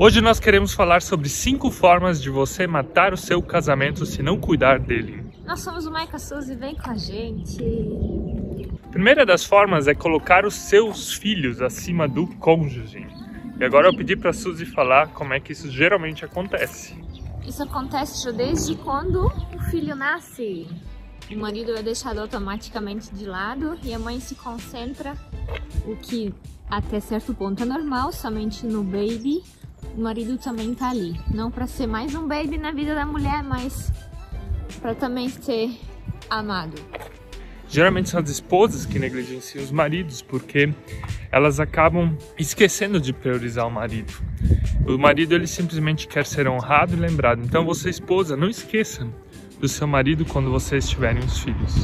Hoje nós queremos falar sobre cinco formas de você matar o seu casamento se não cuidar dele. Nós somos o Maica Souza e vem com a gente. Primeira das formas é colocar os seus filhos acima do cônjuge. E agora eu pedi para Suzy falar como é que isso geralmente acontece. Isso acontece desde quando o filho nasce. O marido é deixado automaticamente de lado e a mãe se concentra, o que até certo ponto é normal, somente no baby. O marido também tá ali, não para ser mais um baby na vida da mulher, mas para também ser amado. Geralmente são as esposas que negligenciam os maridos porque elas acabam esquecendo de priorizar o marido. O marido ele simplesmente quer ser honrado e lembrado. Então você esposa, não esqueça do seu marido quando vocês tiverem os filhos.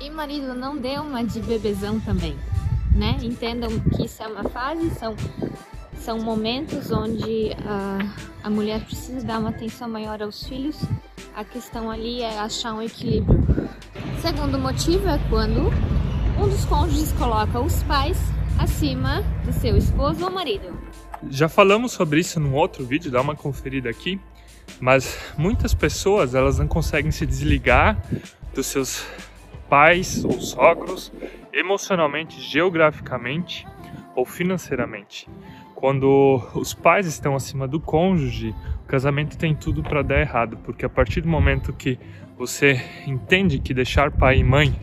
E marido, não dê uma de bebezão também, né? Entendam que isso é uma fase, são, são momentos onde uh, a mulher precisa dar uma atenção maior aos filhos. A questão ali é achar um equilíbrio. Segundo motivo é quando um dos cônjuges coloca os pais acima do seu esposo ou marido. Já falamos sobre isso num outro vídeo, dá uma conferida aqui. Mas muitas pessoas elas não conseguem se desligar dos seus pais ou sogros emocionalmente, geograficamente ou financeiramente. Quando os pais estão acima do cônjuge, o casamento tem tudo para dar errado, porque a partir do momento que você entende que deixar pai e mãe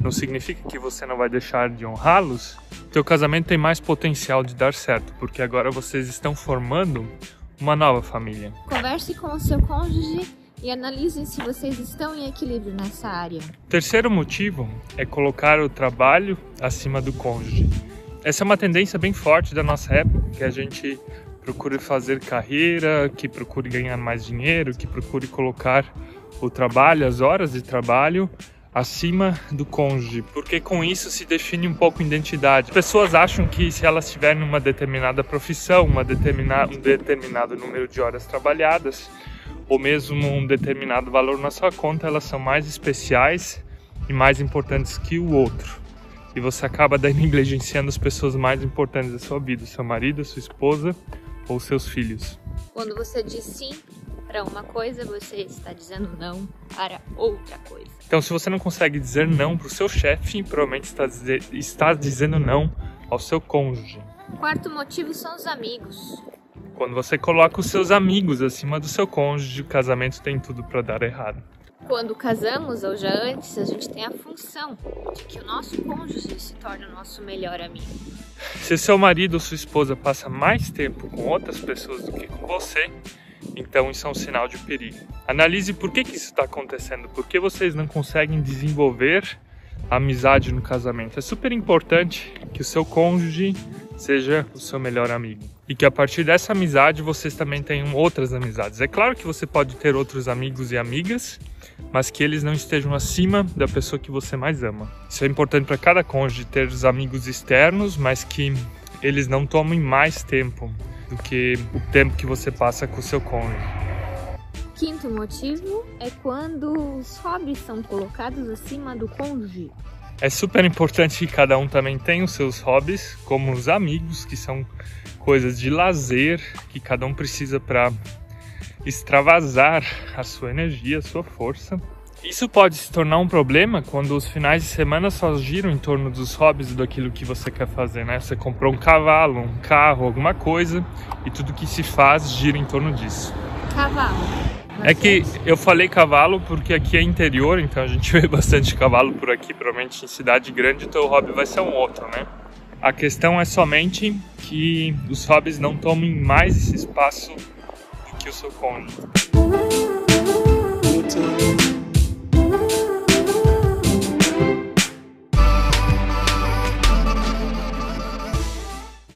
não significa que você não vai deixar de honrá-los, teu casamento tem mais potencial de dar certo, porque agora vocês estão formando uma nova família. Converse com o seu cônjuge e analise se vocês estão em equilíbrio nessa área. Terceiro motivo é colocar o trabalho acima do cônjuge. Essa é uma tendência bem forte da nossa época, que a gente procure fazer carreira, que procure ganhar mais dinheiro, que procure colocar o trabalho, as horas de trabalho acima do cônjuge, porque com isso se define um pouco a identidade. As pessoas acham que se elas tiverem uma determinada profissão, uma determinada, um determinado número de horas trabalhadas, ou mesmo um determinado valor na sua conta, elas são mais especiais e mais importantes que o outro. E você acaba daí negligenciando as pessoas mais importantes da sua vida, seu marido, sua esposa ou seus filhos. Quando você diz sim para uma coisa, você está dizendo não para outra coisa. Então, se você não consegue dizer não para o seu chefe, provavelmente está, dizer, está dizendo não ao seu cônjuge. Quarto motivo são os amigos. Quando você coloca os seus amigos acima do seu cônjuge, o casamento tem tudo para dar errado. Quando casamos ou já antes, a gente tem a função de que o nosso cônjuge se torne o nosso melhor amigo. Se seu marido ou sua esposa passa mais tempo com outras pessoas do que com você, então isso é um sinal de perigo. Analise por que, que isso está acontecendo, por que vocês não conseguem desenvolver amizade no casamento. É super importante que o seu cônjuge seja o seu melhor amigo. E que a partir dessa amizade vocês também tenham outras amizades. É claro que você pode ter outros amigos e amigas, mas que eles não estejam acima da pessoa que você mais ama. Isso é importante para cada cônjuge ter os amigos externos, mas que eles não tomem mais tempo do que o tempo que você passa com o seu cônjuge. Quinto motivo é quando os hobbies são colocados acima do cônjuge. É super importante que cada um também tenha os seus hobbies, como os amigos, que são coisas de lazer que cada um precisa para extravasar a sua energia, a sua força. Isso pode se tornar um problema quando os finais de semana só giram em torno dos hobbies daquilo que você quer fazer, né? Você comprou um cavalo, um carro, alguma coisa e tudo que se faz gira em torno disso. Cavalo. É que eu falei cavalo porque aqui é interior, então a gente vê bastante cavalo por aqui, provavelmente em cidade grande, então o hobby vai ser um outro, né? A questão é somente que os hobbies não tomem mais esse espaço do que o seu cônjuge.